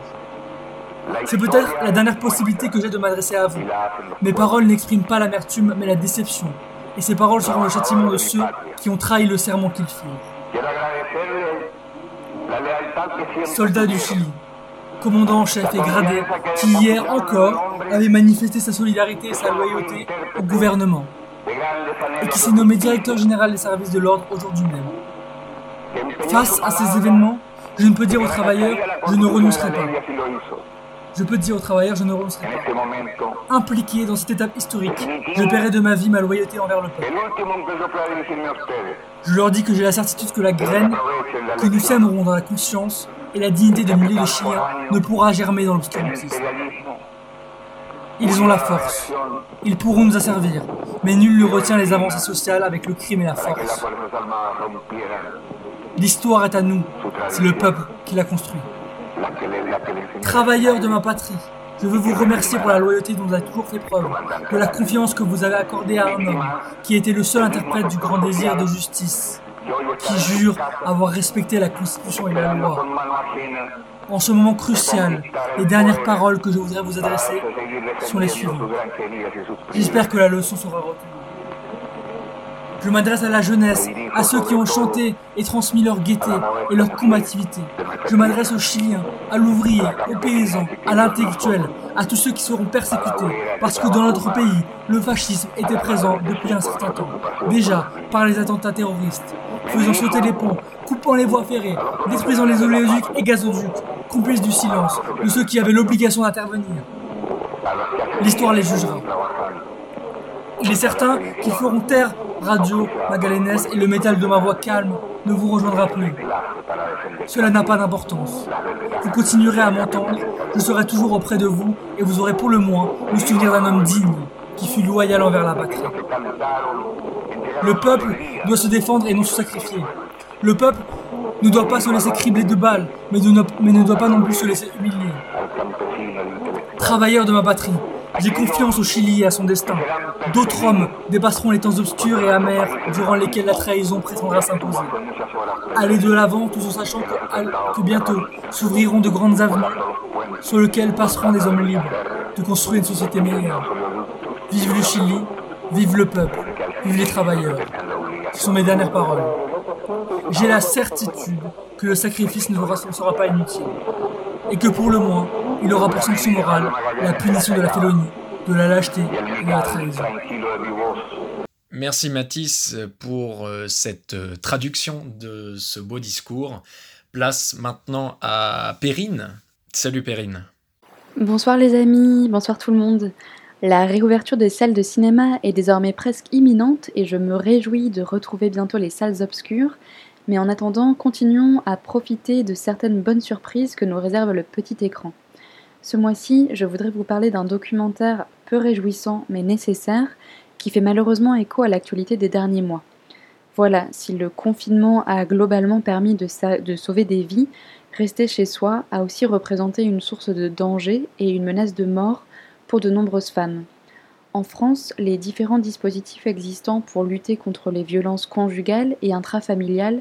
[SPEAKER 13] C'est peut-être la dernière possibilité que j'ai de m'adresser à vous. Mes paroles n'expriment pas l'amertume, mais la déception. Et ces paroles seront le châtiment de ceux qui ont trahi le serment qu'ils firent. Soldats du Chili, commandant en chef et gradé, qui hier encore avait manifesté sa solidarité et sa loyauté au gouvernement, et qui s'est nommé directeur général des services de l'ordre aujourd'hui même. Face à ces événements, je ne peux dire aux travailleurs, je ne renoncerai pas. Je peux dire aux travailleurs, je ne renoncerai pas. Impliqué dans cette étape historique, je paierai de ma vie ma loyauté envers le peuple. Je leur dis que j'ai la certitude que la graine que nous sèmerons dans la conscience et la dignité de milliers de Chiliens ne pourra germer dans l'obscurantisme. Ils ont la force. Ils pourront nous asservir. Mais nul ne retient les avancées sociales avec le crime et la force. L'histoire est à nous. C'est le peuple qui l'a construit. Travailleurs de ma patrie, je veux vous remercier pour la loyauté dont vous avez toujours fait preuve, de la confiance que vous avez accordée à un homme qui était le seul interprète du grand désir de justice, qui jure avoir respecté la Constitution et la loi. En ce moment crucial, les dernières paroles que je voudrais vous adresser sont les suivantes. J'espère que la leçon sera retenue. Je m'adresse à la jeunesse, à ceux qui ont chanté et transmis leur gaieté et leur combativité. Je m'adresse aux Chiliens, à l'ouvrier, aux paysans, à l'intellectuel, à tous ceux qui seront persécutés, parce que dans notre pays, le fascisme était présent depuis un certain temps, déjà par les attentats terroristes, faisant sauter les ponts, coupant les voies ferrées, détruisant les oléoducs et gazoducs, complices du silence de ceux qui avaient l'obligation d'intervenir. L'histoire les jugera. Il est certain qu'ils feront taire Radio, Magalénès et le métal de ma voix calme ne vous rejoindra plus. Cela n'a pas d'importance. Vous continuerez à m'entendre, je serai toujours auprès de vous et vous aurez pour le moins le souvenir d'un homme digne qui fut loyal envers la patrie. Le peuple doit se défendre et non se sacrifier. Le peuple ne doit pas se laisser cribler de balles, mais, ne, mais ne doit pas non plus se laisser humilier. Travailleurs de ma patrie, j'ai confiance au Chili et à son destin. D'autres hommes dépasseront les temps obscurs et amers durant lesquels la trahison prétendra s'imposer. Allez de l'avant tout en sachant que, que bientôt s'ouvriront de grandes avenues sur lesquelles passeront des hommes libres de construire une société meilleure. Vive le Chili, vive le peuple, vive les travailleurs. Ce sont mes dernières paroles. J'ai la certitude que le sacrifice ne sera pas inutile et que pour le moins, il aura pour sanction morale la punition de la félonie, de la lâcheté et de la trahison.
[SPEAKER 1] Merci Mathis pour euh, cette euh, traduction de ce beau discours. Place maintenant à Perrine. Salut Perrine.
[SPEAKER 14] Bonsoir les amis, bonsoir tout le monde. La réouverture des salles de cinéma est désormais presque imminente et je me réjouis de retrouver bientôt les salles obscures mais en attendant, continuons à profiter de certaines bonnes surprises que nous réserve le petit écran. Ce mois-ci, je voudrais vous parler d'un documentaire peu réjouissant mais nécessaire qui fait malheureusement écho à l'actualité des derniers mois. Voilà, si le confinement a globalement permis de, sauver des vies, rester chez soi a aussi représenté une source de danger et une menace de mort pour de nombreuses femmes. En France, les différents dispositifs existants pour lutter contre les violences conjugales et intrafamiliales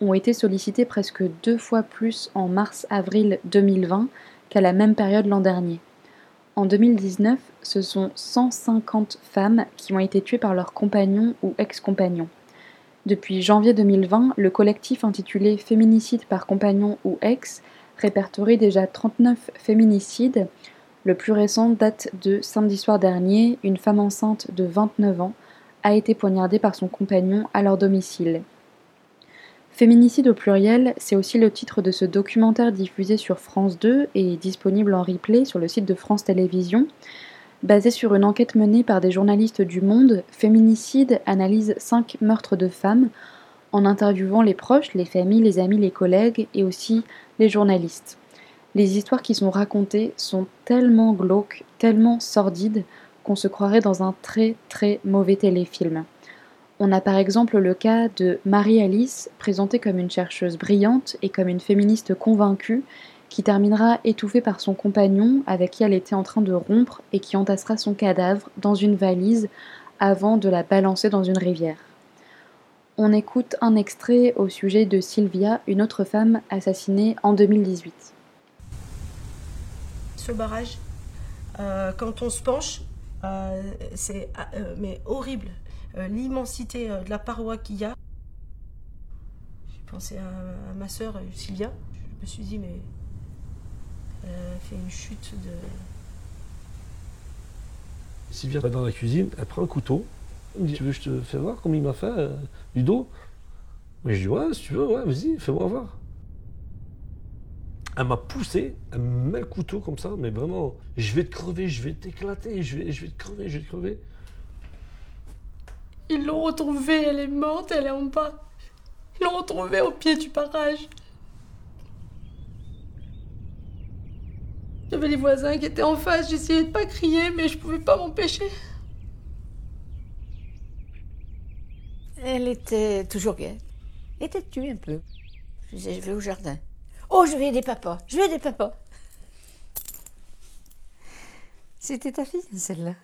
[SPEAKER 14] ont été sollicités presque deux fois plus en mars-avril 2020 qu'à la même période l'an dernier. En 2019, ce sont 150 femmes qui ont été tuées par leurs compagnons ou ex-compagnons. Depuis janvier 2020, le collectif intitulé Féminicide par compagnon ou ex répertorie déjà 39 féminicides. Le plus récent date de samedi soir dernier, une femme enceinte de 29 ans a été poignardée par son compagnon à leur domicile. Féminicide au pluriel, c'est aussi le titre de ce documentaire diffusé sur France 2 et disponible en replay sur le site de France Télévisions. Basé sur une enquête menée par des journalistes du Monde, Féminicide analyse cinq meurtres de femmes en interviewant les proches, les familles, les amis, les collègues et aussi les journalistes. Les histoires qui sont racontées sont tellement glauques, tellement sordides qu'on se croirait dans un très très mauvais téléfilm. On a par exemple le cas de Marie-Alice, présentée comme une chercheuse brillante et comme une féministe convaincue, qui terminera étouffée par son compagnon avec qui elle était en train de rompre et qui entassera son cadavre dans une valise avant de la balancer dans une rivière. On écoute un extrait au sujet de Sylvia, une autre femme assassinée en 2018.
[SPEAKER 15] Ce barrage, euh, quand on se penche, euh, c'est euh, horrible. Euh, l'immensité euh, de la paroi qu'il y a. J'ai pensé à, ma sœur euh, Sylvia. Je me suis dit, mais elle a fait une chute de.
[SPEAKER 16] Sylvia va dans la cuisine, elle prend un couteau. Elle me dit, tu veux que je te fais voir comme il m'a fait du dos? Mais je dis, ouais, si tu veux, ouais, vas-y, fais-moi voir. Elle m'a poussé, elle me met le couteau comme ça, mais vraiment, je vais te crever, je vais t'éclater, je vais, je vais te crever, je vais te crever.
[SPEAKER 15] Ils l'ont retrouvée, elle est morte, elle est en bas. Ils l'ont retrouvée au pied du barrage. J'avais les voisins qui étaient en face, j'essayais de pas crier, mais je pouvais pas m'empêcher.
[SPEAKER 17] Elle était toujours gaie. Était tue un peu? Je disais, je vais au jardin. Oh, je vais des papas, je vais des papas. C'était ta fille, celle-là.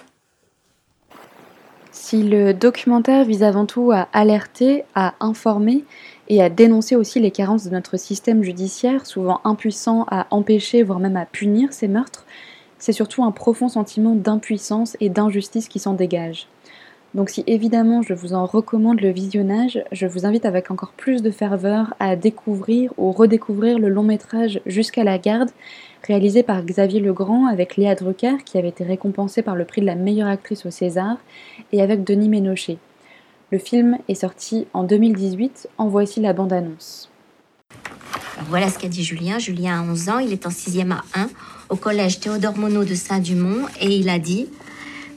[SPEAKER 14] Si le documentaire vise avant tout à alerter, à informer et à dénoncer aussi les carences de notre système judiciaire, souvent impuissant à empêcher, voire même à punir ces meurtres, c'est surtout un profond sentiment d'impuissance et d'injustice qui s'en dégage. Donc si évidemment je vous en recommande le visionnage, je vous invite avec encore plus de ferveur à découvrir ou redécouvrir le long métrage Jusqu'à la garde, réalisé par Xavier Legrand avec Léa Drucker qui avait été récompensée par le prix de la meilleure actrice au César, et avec Denis Ménochet. Le film est sorti en 2018, en voici la bande-annonce.
[SPEAKER 18] Voilà ce qu'a dit Julien. Julien a 11 ans, il est en 6e à 1 au collège Théodore Monod de Saint-Dumont et il a dit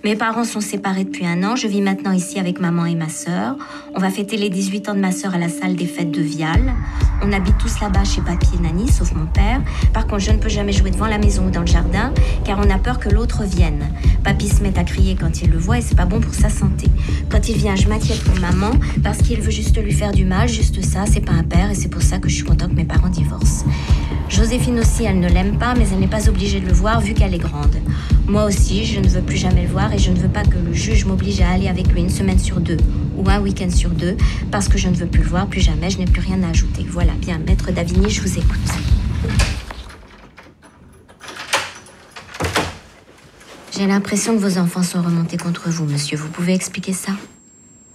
[SPEAKER 18] mes parents sont séparés depuis un an. Je vis maintenant ici avec maman et ma sœur. On va fêter les 18 ans de ma sœur à la salle des fêtes de Vial. On habite tous là-bas chez papy et Nani, sauf mon père. Par contre, je ne peux jamais jouer devant la maison ou dans le jardin, car on a peur que l'autre vienne. Papy se met à crier quand il le voit et c'est pas bon pour sa santé. Quand il vient, je m'inquiète pour maman, parce qu'il veut juste lui faire du mal, juste ça, c'est pas un père, et c'est pour ça que je suis contente que mes parents divorcent. Joséphine aussi, elle ne l'aime pas, mais elle n'est pas obligée de le voir vu qu'elle est grande. Moi aussi, je ne veux plus jamais le voir je ne veux pas que le juge m'oblige à aller avec lui une semaine sur deux ou un week-end sur deux parce que je ne veux plus le voir plus jamais, je n'ai plus rien à ajouter. Voilà, bien, maître Davigny, je vous écoute. J'ai l'impression que vos enfants sont remontés contre vous, monsieur. Vous pouvez expliquer ça?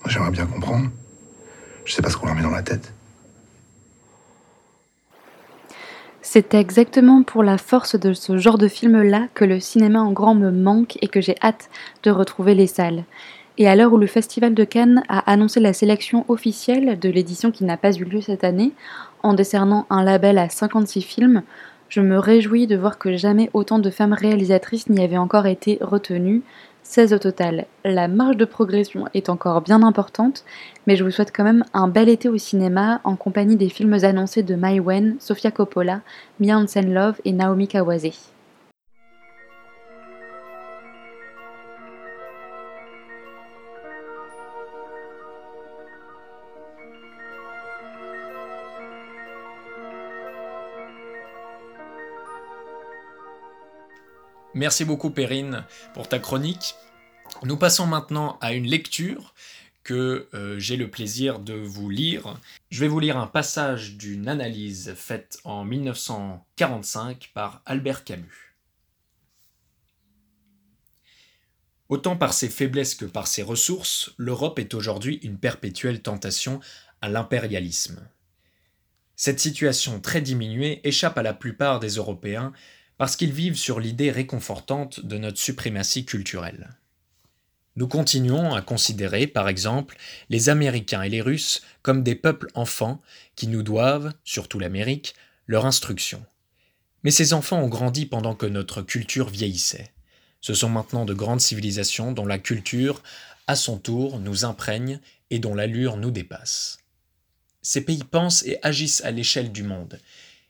[SPEAKER 19] J'aimerais bien comprendre. Je sais pas ce qu'on leur met dans la tête.
[SPEAKER 14] C'est exactement pour la force de ce genre de film-là que le cinéma en grand me manque et que j'ai hâte de retrouver les salles. Et à l'heure où le Festival de Cannes a annoncé la sélection officielle de l'édition qui n'a pas eu lieu cette année, en décernant un label à 56 films, je me réjouis de voir que jamais autant de femmes réalisatrices n'y avaient encore été retenues, 16 au total. La marge de progression est encore bien importante, mais je vous souhaite quand même un bel été au cinéma en compagnie des films annoncés de Mai Wen, Sofia Coppola, Mia Hansen-Love et Naomi Kawase.
[SPEAKER 1] Merci beaucoup Perrine pour ta chronique. Nous passons maintenant à une lecture que euh, j'ai le plaisir de vous lire. Je vais vous lire un passage d'une analyse faite en 1945 par Albert Camus. Autant par ses faiblesses que par ses ressources, l'Europe est aujourd'hui une perpétuelle tentation à l'impérialisme. Cette situation très diminuée échappe à la plupart des Européens parce qu'ils vivent sur l'idée réconfortante de notre suprématie culturelle. Nous continuons à considérer, par exemple, les Américains et les Russes comme des peuples enfants qui nous doivent, surtout l'Amérique, leur instruction. Mais ces enfants ont grandi pendant que notre culture vieillissait. Ce sont maintenant de grandes civilisations dont la culture, à son tour, nous imprègne et dont l'allure nous dépasse. Ces pays pensent et agissent à l'échelle du monde.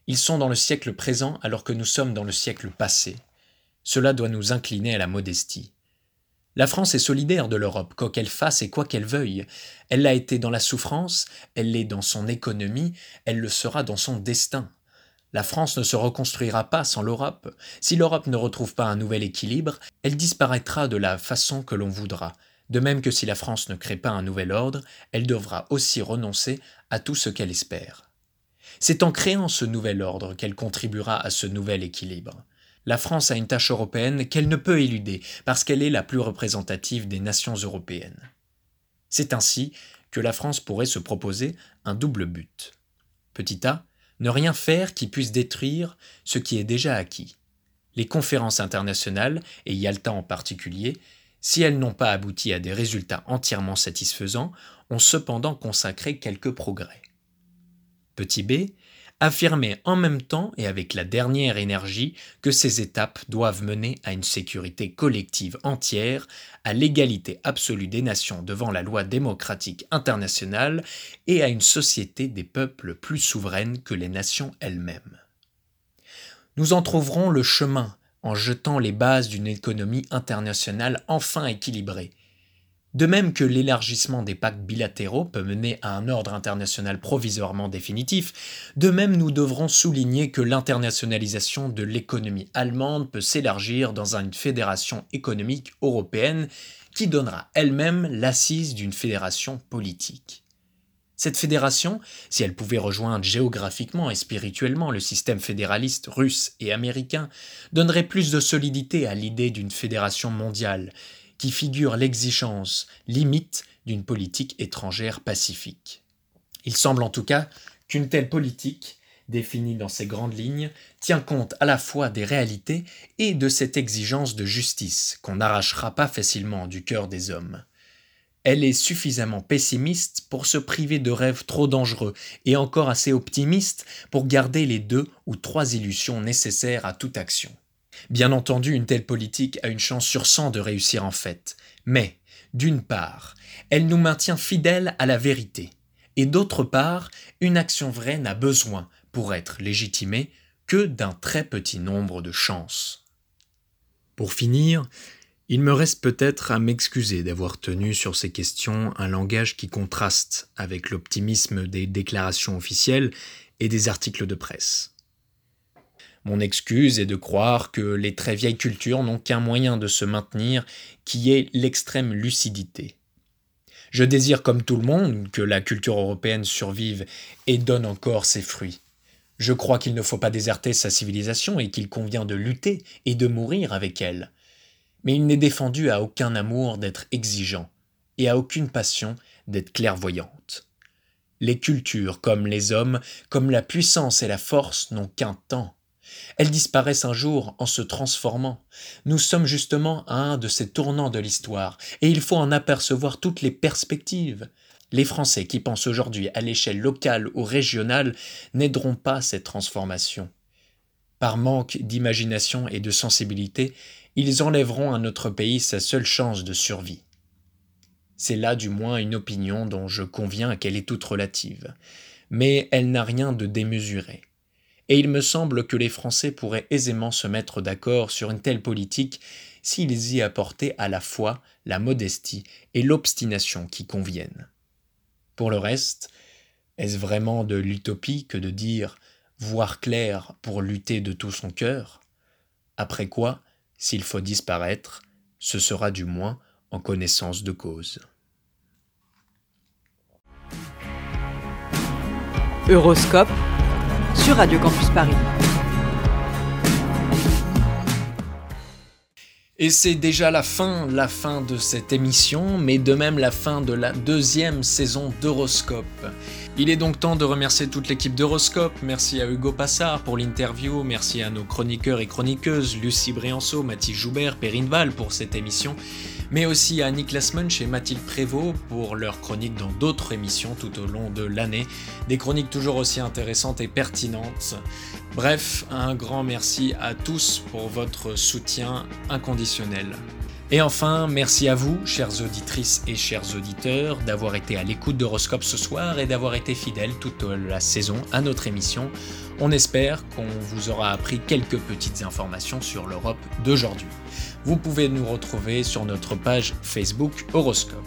[SPEAKER 1] Ils sont dans le siècle présent alors que nous sommes dans le siècle passé. Cela doit nous incliner à la modestie. La France est solidaire de l'Europe, quoi qu'elle fasse et quoi qu'elle veuille. Elle l'a été dans la souffrance, elle l'est dans son économie, elle le sera dans son destin. La France ne se reconstruira pas sans l'Europe. Si l'Europe ne retrouve pas un nouvel équilibre, elle disparaîtra de la façon que l'on voudra. De même que si la France ne crée pas un nouvel ordre, elle devra aussi renoncer à tout ce qu'elle espère. C'est en créant ce nouvel ordre qu'elle contribuera à ce nouvel équilibre la France a une tâche européenne qu'elle ne peut éluder parce qu'elle est la plus représentative des nations européennes. C'est ainsi que la France pourrait se proposer un double but. Petit a, ne rien faire qui puisse détruire ce qui est déjà acquis. Les conférences internationales, et Yalta en particulier, si elles n'ont pas abouti à des résultats entièrement satisfaisants, ont cependant consacré quelques progrès. Petit b, affirmer en même temps et avec la dernière énergie que ces étapes doivent mener à une sécurité collective entière, à l'égalité absolue des nations devant la loi démocratique internationale et à une société des peuples plus souveraine que les nations elles-mêmes. Nous en trouverons le chemin en jetant les bases d'une économie internationale enfin équilibrée, de même que l'élargissement des pactes bilatéraux peut mener à un ordre international provisoirement définitif, de même nous devrons souligner que l'internationalisation de l'économie allemande peut s'élargir dans une fédération économique européenne qui donnera elle-même l'assise d'une fédération politique. Cette fédération, si elle pouvait rejoindre géographiquement et spirituellement le système fédéraliste russe et américain, donnerait plus de solidité à l'idée d'une fédération mondiale qui figure l'exigence limite d'une politique étrangère pacifique. Il semble en tout cas qu'une telle politique, définie dans ses grandes lignes, tient compte à la fois des réalités et de cette exigence de justice qu'on n'arrachera pas facilement du cœur des hommes. Elle est suffisamment pessimiste pour se priver de rêves trop dangereux et encore assez optimiste pour garder les deux ou trois illusions nécessaires à toute action. Bien entendu, une telle politique a une chance sur cent de réussir en fait, mais, d'une part, elle nous maintient fidèles à la vérité, et d'autre part, une action vraie n'a besoin, pour être légitimée, que d'un très petit nombre de chances. Pour finir, il me reste peut-être à m'excuser d'avoir tenu sur ces questions un langage qui contraste avec l'optimisme des déclarations officielles et des articles de presse. Mon excuse est de croire que les très vieilles cultures n'ont qu'un moyen de se maintenir, qui est l'extrême lucidité. Je désire comme tout le monde que la culture européenne survive et donne encore ses fruits. Je crois qu'il ne faut pas déserter sa civilisation et qu'il convient de lutter et de mourir avec elle. Mais il n'est défendu à aucun amour d'être exigeant et à aucune passion d'être clairvoyante. Les cultures, comme les hommes, comme la puissance et la force, n'ont qu'un temps. Elles disparaissent un jour en se transformant. Nous sommes justement à un de ces tournants de l'histoire, et il faut en apercevoir toutes les perspectives. Les Français qui pensent aujourd'hui à l'échelle locale ou régionale n'aideront pas cette transformation. Par manque d'imagination et de sensibilité, ils enlèveront à notre pays sa seule chance de survie. C'est là du moins une opinion dont je conviens qu'elle est toute relative, mais elle n'a rien de démesuré et il me semble que les Français pourraient aisément se mettre d'accord sur une telle politique s'ils y apportaient à la fois la modestie et l'obstination qui conviennent. Pour le reste, est-ce vraiment de l'utopie que de dire voir clair pour lutter de tout son cœur Après quoi, S'il faut disparaître, ce sera du moins en connaissance de cause.
[SPEAKER 7] Euroscope sur Radio Campus Paris.
[SPEAKER 1] Et c'est déjà la fin, la fin de cette émission, mais de même la fin de la deuxième saison d'Horoscope. Il est donc temps de remercier toute l'équipe d'Horoscope. Merci à Hugo Passard pour l'interview, merci à nos chroniqueurs et chroniqueuses, Lucie Brianceau, Mathilde Joubert, Perrine Val pour cette émission, mais aussi à Niklas Munch et Mathilde Prévost pour leurs chroniques dans d'autres émissions tout au long de l'année. Des chroniques toujours aussi intéressantes et pertinentes. Bref, un grand merci à tous pour votre soutien inconditionnel. Et enfin, merci à vous, chères auditrices et chers auditeurs, d'avoir été à l'écoute d'Horoscope ce soir et d'avoir été fidèles toute la saison à notre émission. On espère qu'on vous aura appris quelques petites informations sur l'Europe d'aujourd'hui. Vous pouvez nous retrouver sur notre page Facebook Horoscope.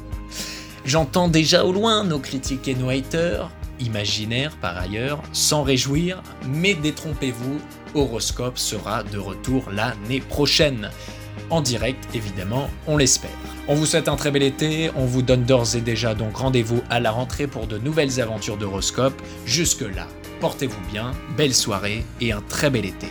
[SPEAKER 1] J'entends déjà au loin nos critiques et nos haters, imaginaires par ailleurs, sans réjouir, mais détrompez-vous, Horoscope sera de retour l'année prochaine. En direct, évidemment, on l'espère. On vous souhaite un très bel été, on vous donne d'ores et déjà donc rendez-vous à la rentrée pour de nouvelles aventures d'Horoscope. Jusque-là, portez-vous bien, belle soirée et un très bel été.